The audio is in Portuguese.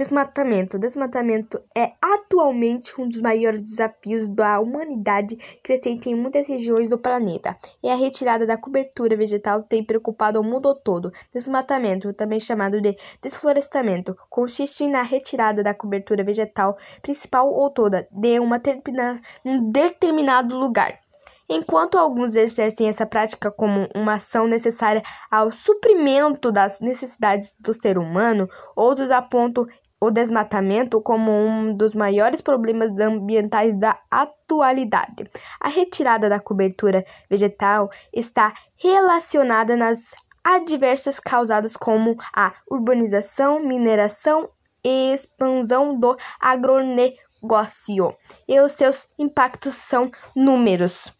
Desmatamento. Desmatamento é atualmente um dos maiores desafios da humanidade crescente em muitas regiões do planeta. E a retirada da cobertura vegetal tem preocupado o mundo todo. Desmatamento, também chamado de desflorestamento, consiste na retirada da cobertura vegetal principal ou toda de uma um determinado lugar. Enquanto alguns exercem essa prática como uma ação necessária ao suprimento das necessidades do ser humano, outros apontam o desmatamento como um dos maiores problemas ambientais da atualidade. A retirada da cobertura vegetal está relacionada nas adversas causadas como a urbanização, mineração e expansão do agronegócio, e os seus impactos são números.